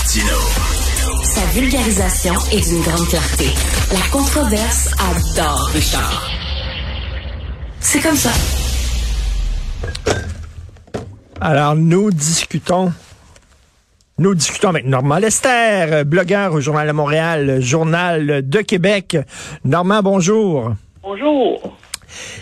Martino. Sa vulgarisation est d'une grande clarté. La controverse adore Richard. C'est comme ça. Alors, nous discutons. Nous discutons avec Normand Lester, blogueur au Journal de Montréal, Journal de Québec. Normand, bonjour. Bonjour.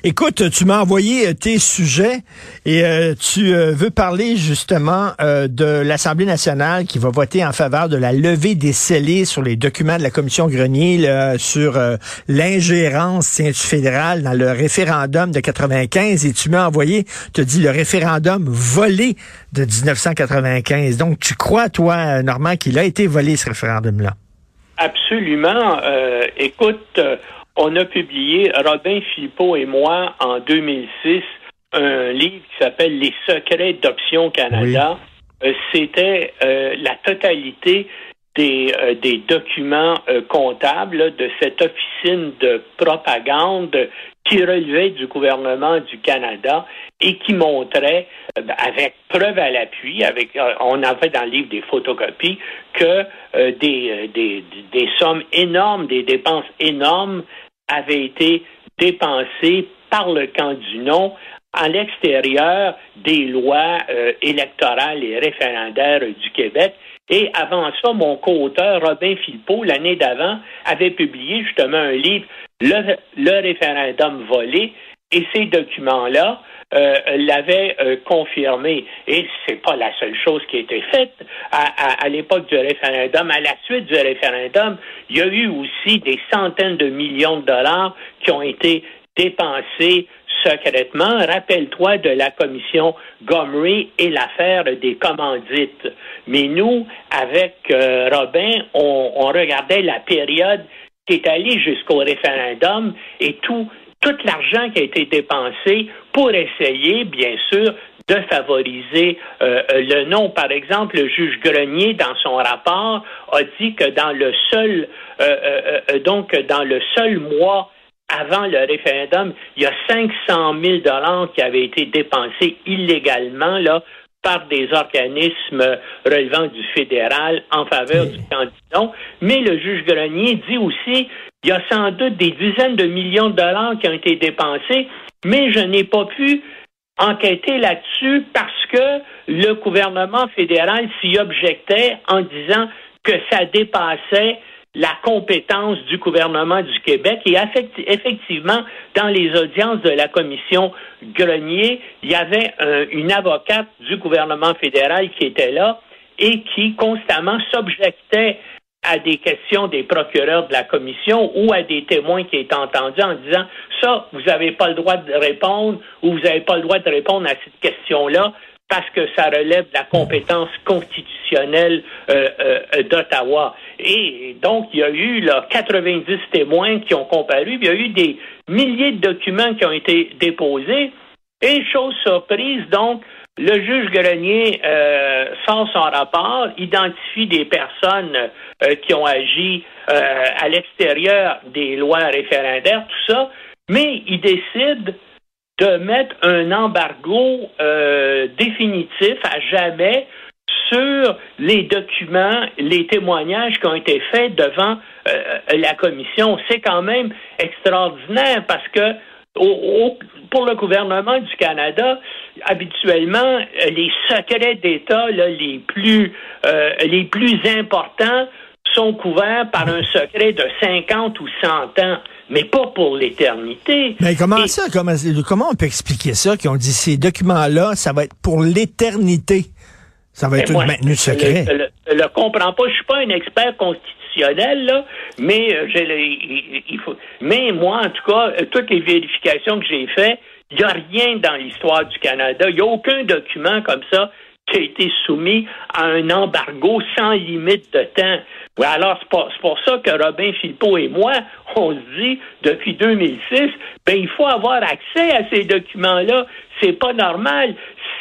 Écoute, tu m'as envoyé euh, tes sujets et euh, tu euh, veux parler justement de l'Assemblée nationale qui va voter en faveur de la levée des scellés sur les documents de la Commission Grenier sur l'ingérence fédérale dans le référendum de 95 et tu m'as envoyé, te dis le référendum volé de 1995. Donc tu crois toi, Normand, qu'il a été volé ce référendum-là? Absolument. écoute, on a publié, Robin Philippot et moi, en 2006, un livre qui s'appelle Les secrets d'Option Canada. Euh, c'était euh, la totalité des, euh, des documents comptables de cette officine de propagande qui relevait du gouvernement du Canada et qui montrait, avec preuve à l'appui, avec on avait dans le livre des photocopies, que des, des, des sommes énormes, des dépenses énormes avait été dépensé par le camp du non à l'extérieur des lois euh, électorales et référendaires du Québec. Et avant ça, mon co-auteur, Robin Philpot, l'année d'avant, avait publié justement un livre, Le, référendum volé, et ces documents-là euh, l'avaient euh, confirmé. Et c'est pas la seule chose qui a été faite à, à l'époque du référendum. À la suite du référendum, il y a eu aussi des centaines de millions de dollars qui ont été dépensés secrètement. Rappelle-toi de la commission Gomery et l'affaire des commandites. Mais nous, avec euh, Robin, on, on regardait la période qui est allée jusqu'au référendum et tout tout l'argent qui a été dépensé pour essayer, bien sûr, de favoriser euh, le nom. Par exemple, le juge Grenier, dans son rapport, a dit que dans le seul, euh, euh, donc dans le seul mois avant le référendum, il y a 500 000 dollars qui avaient été dépensés illégalement là par des organismes relevant du fédéral en faveur du candidat. Mais le juge Grenier dit aussi il y a sans doute des dizaines de millions de dollars qui ont été dépensés, mais je n'ai pas pu enquêter là-dessus parce que le gouvernement fédéral s'y objectait en disant que ça dépassait la compétence du gouvernement du Québec. Et effectivement, dans les audiences de la commission Grenier, il y avait une avocate du gouvernement fédéral qui était là et qui constamment s'objectait à des questions des procureurs de la commission ou à des témoins qui étaient entendus en disant ça, vous n'avez pas le droit de répondre ou vous n'avez pas le droit de répondre à cette question-là parce que ça relève de la compétence constitutionnelle euh, euh, d'Ottawa. Et donc, il y a eu là, 90 témoins qui ont comparu, il y a eu des milliers de documents qui ont été déposés. Et chose surprise, donc, le juge Grenier euh, sort son rapport, identifie des personnes euh, qui ont agi euh, à l'extérieur des lois référendaires, tout ça, mais il décide de mettre un embargo définitif à jamais sur les documents, les témoignages qui ont été faits devant la commission. C'est quand même extraordinaire parce que pour le gouvernement du Canada, habituellement, les secrets d'État les plus euh, les plus importants sont couverts par un secret de 50 ou 100 ans, mais pas pour l'éternité. Mais comment ça? Comment, on peut expliquer ça? Qu'on dit ces documents-là, ça va être pour l'éternité? Ça va être maintenu secret. Je ne le, comprends pas. Je suis pas un expert constitutionnel, là, mais euh, il, faut. Mais moi, en tout cas, euh, toutes les vérifications que j'ai faites, il n'y a rien dans l'histoire du Canada. Il n'y a aucun document comme ça qui a été soumis à un embargo sans limite de temps. alors, c'est pour, ça que Robin Philpot et moi, on se dit, depuis 2006, ben, il faut avoir accès à ces documents-là. C'est pas normal.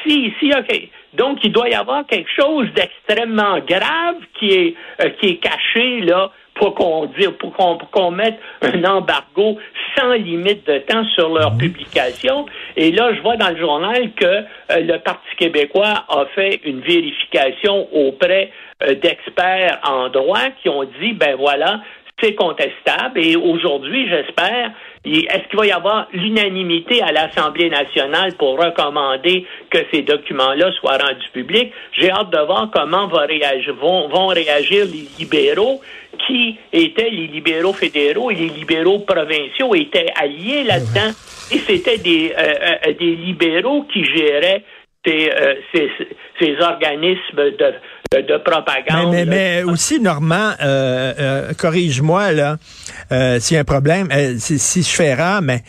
Si, si, OK, Donc, il doit y avoir quelque chose d'extrêmement grave qui est, euh, qui est caché, là, pour qu'on pour qu'on mette un embargo sans limite de temps sur leur mhm. publication. Et là, je vois dans le journal que euh, le Parti québécois a fait une vérification auprès euh, d'experts en droit qui ont dit, ben voilà, c'est contestable. Et aujourd'hui, j'espère, est-ce qu'il va y avoir l'unanimité à l'Assemblée nationale pour recommander que ces documents-là soient rendus publics? J'ai hâte de voir comment vont réagir, vont, vont réagir les libéraux qui étaient les libéraux fédéraux et les libéraux provinciaux étaient alliés là-dedans? Et c'était des, euh, euh, des libéraux qui géraient ces, euh, ces, ces organismes de, de, propagande. Mais, mais, aussi, Normand, euh, euh, corrige-moi là, euh, s'il y a un problème, euh, si, je fais erreur, mais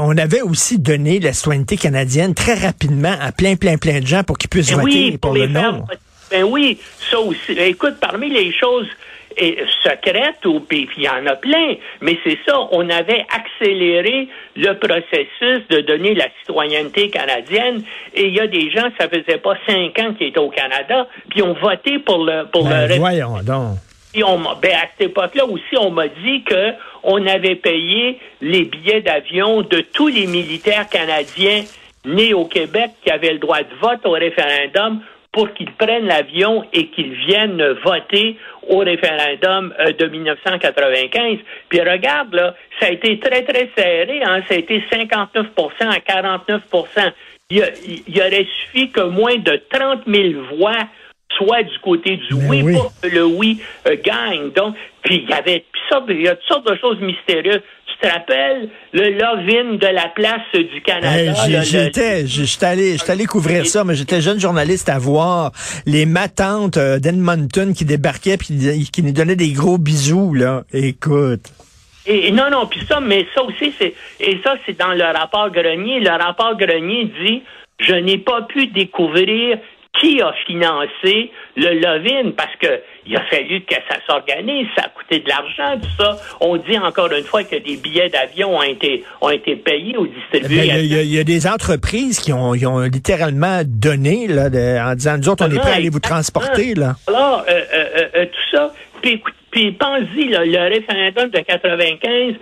on avait aussi donné la citoyenneté canadienne très rapidement à plein, plein, plein de gens pour qu'ils puissent ben voter pour, le nom. Ben oui, ça aussi. Écoute, parmi les choses et secrète ou puis il y en a plein, mais c'est ça, on avait accéléré le processus de donner la citoyenneté canadienne et il y a des gens, ça faisait pas cinq ans qu'ils étaient au Canada, puis ont voté pour le pour ben, le voyons donc. on, ben à cette époque-là aussi, on m'a dit que on avait payé les billets d'avion de tous les militaires canadiens nés au Québec qui avaient le droit de vote au référendum pour qu'ils prennent l'avion et qu'ils viennent voter au référendum euh, de 1995. Puis regarde, là, ça a été très, très serré. Hein? Ça a été 59% à 49% il, il, aurait suffi que moins de 30 000 voix soient du côté du oui, pour que le oui euh, gagne. Donc, puis il y avait il y a toutes sortes de choses mystérieuses te rappelles le love de la place du Canada? j'étais, j'étais allé, allé couvrir ça, mais j'étais jeune journaliste à voir les matantes euh, d'Edmonton qui débarquaient puis qui nous donnaient des gros bisous, là. Écoute. Et, non, non, puis ça, mais ça aussi, c'est, et ça, c'est dans le rapport Grenier. Le rapport Grenier dit, je n'ai pas pu découvrir qui a financé le Lovin parce que il a fallu que ça s'organise, ça a coûté de l'argent, tout ça. On dit encore une fois que des billets d'avion ont été ont été payés ou distribués. Ben, il y, a des entreprises qui ont, ont littéralement donné là, en disant nous autres on est prêts à aller vous transporter là. Alors euh, euh, euh, tout ça. Puis, puis pense-y, le référendum de 95,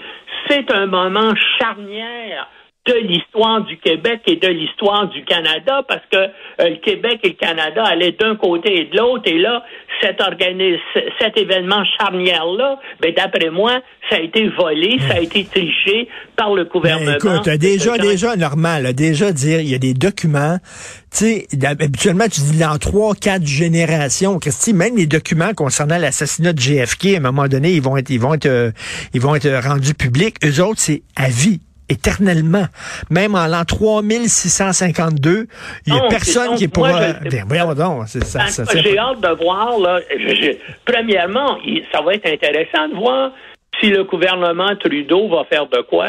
c'est un moment charnière de l'histoire du Québec et de l'histoire du Canada parce que euh, le Québec et le Canada allaient d'un côté et de l'autre et là cet cet événement charnière là ben d'après moi ça a été volé ça a été triché par le gouvernement. écoute déjà déjà normal déjà dire il y a des documents tu sais habituellement tu dis dans trois quatre générations Christy même les documents concernant l'assassinat de JFK à un moment donné ils vont être ils vont être euh, ils vont être rendus publics. Eux autres c'est à vie éternellement. Même en l'an 3652, il n'y a personne qui est pour... Ben, J'ai hâte de voir, là, premièrement, ça va être intéressant de voir si le gouvernement Trudeau va faire de quoi.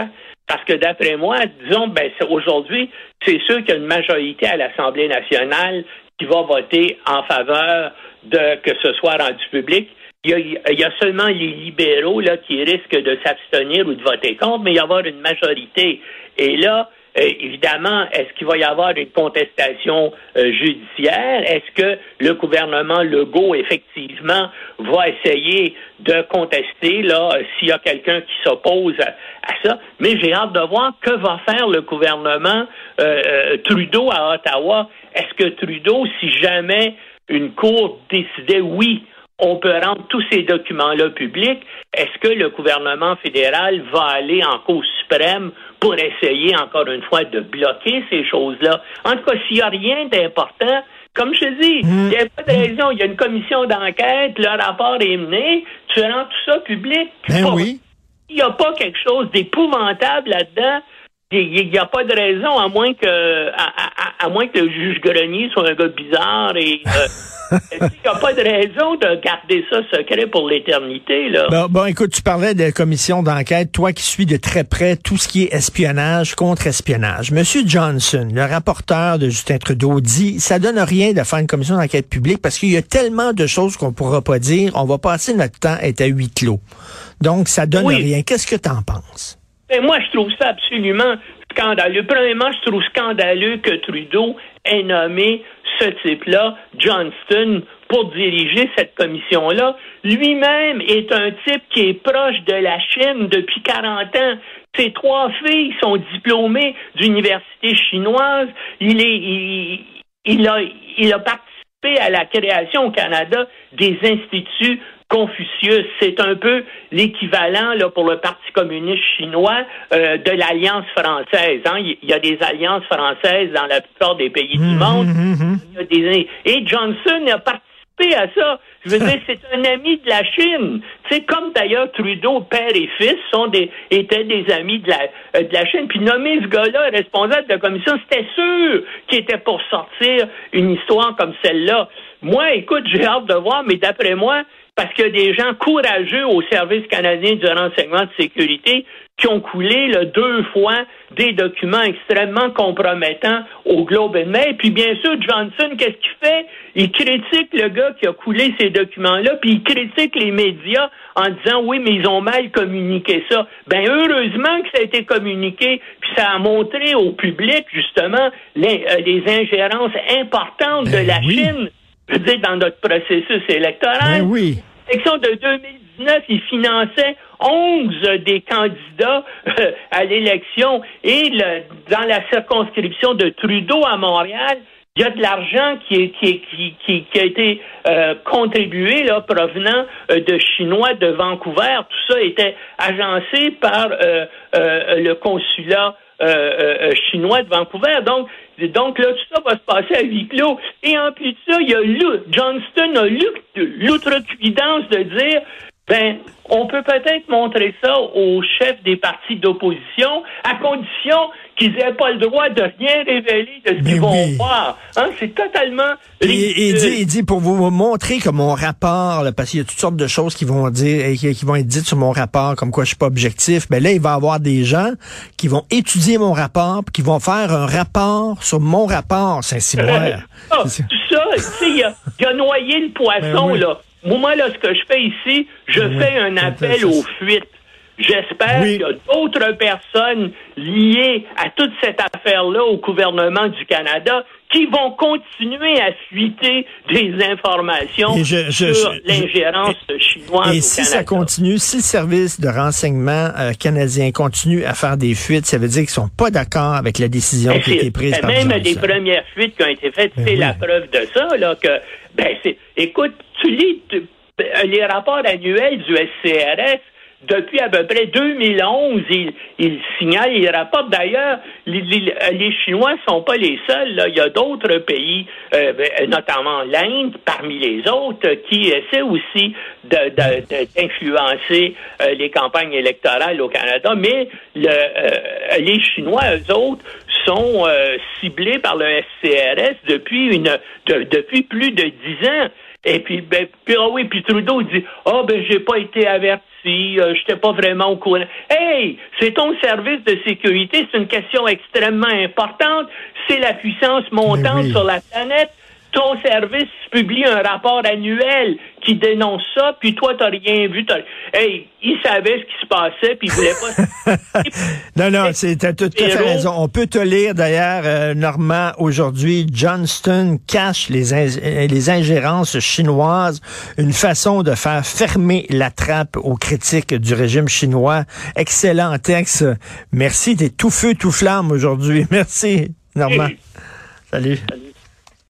Parce que d'après moi, disons, ben, aujourd'hui, c'est sûr qu'il y a une majorité à l'Assemblée nationale qui va voter en faveur de que ce soit rendu public il y, a, seulement les libéraux là, qui risquent de s'abstenir ou de voter contre, mais il y avoir une majorité. Et là, euh, évidemment, est-ce qu'il va y avoir une contestation euh, judiciaire? Est-ce que le gouvernement Legault, effectivement, va essayer de contester là euh, s'il y a quelqu'un qui s'oppose à, ça? Mais j'ai hâte de voir que va faire le gouvernement Trudeau à Ottawa. Est-ce que Trudeau, si jamais une cour décidait oui, on peut rendre tous ces documents-là publics. Est-ce que le gouvernement fédéral va aller en Cour suprême pour essayer, encore une fois, de bloquer ces choses-là? En tout cas, s'il n'y a rien d'important, comme je te dis, il n'y a pas de raison. Il y a une commission d'enquête, le rapport est mené, tu rends tout ça public. Ben oui. Il n'y a pas quelque chose d'épouvantable là-dedans. Il n'y a pas de raison, à moins que à, moins que le juge Grenier soit un gars bizarre et euh, Il n'y a pas de raison de garder ça secret pour l'éternité. Là? Bon, écoute, tu parlais de commission d'enquête, toi qui suis de très près tout ce qui est espionnage, contre-espionnage. Monsieur Johnson, le rapporteur de Justin Trudeau, dit ça donne rien de faire une commission d'enquête publique parce qu'il y a tellement de choses qu'on ne pourra pas dire. On va passer notre temps à être à huis clos. Donc, ça donne rien. Qu'est-ce que tu en penses? Ben, moi, je trouve ça absolument scandaleux. Premièrement, je trouve scandaleux que Trudeau ait nommé ce type-là, Johnston, pour diriger cette commission-là, lui-même est un type qui est proche de la Chine depuis 40 ans. Ses trois filles sont diplômées d'université chinoise. Il est, il, a, il a participé à la création au Canada des instituts Confucius. C'est un peu l'équivalent là pour le Parti communiste chinois euh, de l'alliance française. Hein. Il y a des alliances françaises dans la plupart des pays du mmh, monde. Mmh, mmh, Et Johnson a participé à ça. Je veux dire, c'est un ami de la Chine. C'est comme d'ailleurs Trudeau, père et fils, sont des, étaient des amis de la, euh, de la Chine. Puis nommer ce gars-là responsable de la commission, c'était sûr qu'il était pour sortir une histoire comme celle-là. Moi, écoute, j'ai hâte de voir, mais d'après moi, parce qu'il y a des gens courageux au service canadien du renseignement de sécurité qui ont coulé là, deux fois des documents extrêmement compromettants au Globe and Mail. Puis bien sûr, Johnson, qu'est-ce qu'il fait? Il critique le gars qui a coulé ces documents-là, puis il critique les médias en disant oui, mais ils ont mal communiqué ça. Ben heureusement que ça a été communiqué, puis ça a montré au public justement les, euh, ingérences importantes de ben la Chine dans notre processus électoral. Ben oui. L'élection de 2019, il finançait 11 des candidats euh, à l'élection et dans la circonscription de Trudeau à Montréal, il y a de l'argent qui, qui, qui, qui, a été euh, contribué là, provenant euh, de Chinois de Vancouver. Tout ça était agencé par le consulat chinois de Vancouver. Donc, donc là, tout ça va se passer à huis clos. Et en plus de ça, il y a Johnston a l'outrecuidance de dire ben, on peut peut-être montrer ça aux chefs des partis d'opposition, à condition qu'ils n'aient pas le droit de rien révéler de ce qu'ils vont voir. Hein, c'est totalement et, il, dit, il dit, pour vous montrer que mon rapport, parce qu'il y a toutes sortes de choses qui vont dire et qui, vont être dites sur mon rapport, comme quoi je suis pas objectif, ben là, il va y avoir des gens qui vont étudier mon rapport, qui vont faire un rapport sur mon rapport, Saint-Cyboire. Ah, tout ça, tu sais, il a, a, noyé le poisson, ben là. Moi, là, ce que je fais ici, je fais un appel aux fuites. J'espère qu'il y a d'autres personnes liées à toute cette affaire-là au gouvernement du Canada qui vont continuer à fuiter des informations sur l'ingérence chinoise. Et si ça continue, si le service de renseignement euh, canadien continue à faire des fuites, ça veut dire qu'ils sont pas d'accord avec la décision qui a été prise par Même les premières fuites qui ont été faites, ben c'est la preuve de ça, là, que, ben, écoute, tu lis les rapports annuels du SCRS, depuis à peu près 2011, il, il signale, il rapporte d'ailleurs, les, les, les, Chinois sont pas les seuls. Là. Il y a d'autres pays, euh, ben, notamment l'Inde, parmi les autres, qui essaient aussi d'influencer de, euh, les campagnes électorales au Canada. Mais le, euh, les Chinois, eux autres, sont ciblés par le SCRS depuis une depuis plus de dix ans. Et puis, ben, puis, ah oui, puis Trudeau dit, ah oh, ben, j'ai pas été averti, euh, j'étais pas vraiment au courant. Hey, c'est ton service de sécurité, c'est une question extrêmement importante. C'est la puissance montante sur la planète ton service publie un rapport annuel qui dénonce ça, puis toi, t'as rien vu. Hey, il savait ce qui se passait, puis il voulait pas... non, non, t'as tout à fait raison. On peut te lire, d'ailleurs, euh, Normand, aujourd'hui, Johnston cache les, euh, les ingérences chinoises, une façon de faire fermer la trappe aux critiques du régime chinois. Excellent texte. Merci, t'es tout feu, tout flamme aujourd'hui. Merci, Normand. Salut. Salut.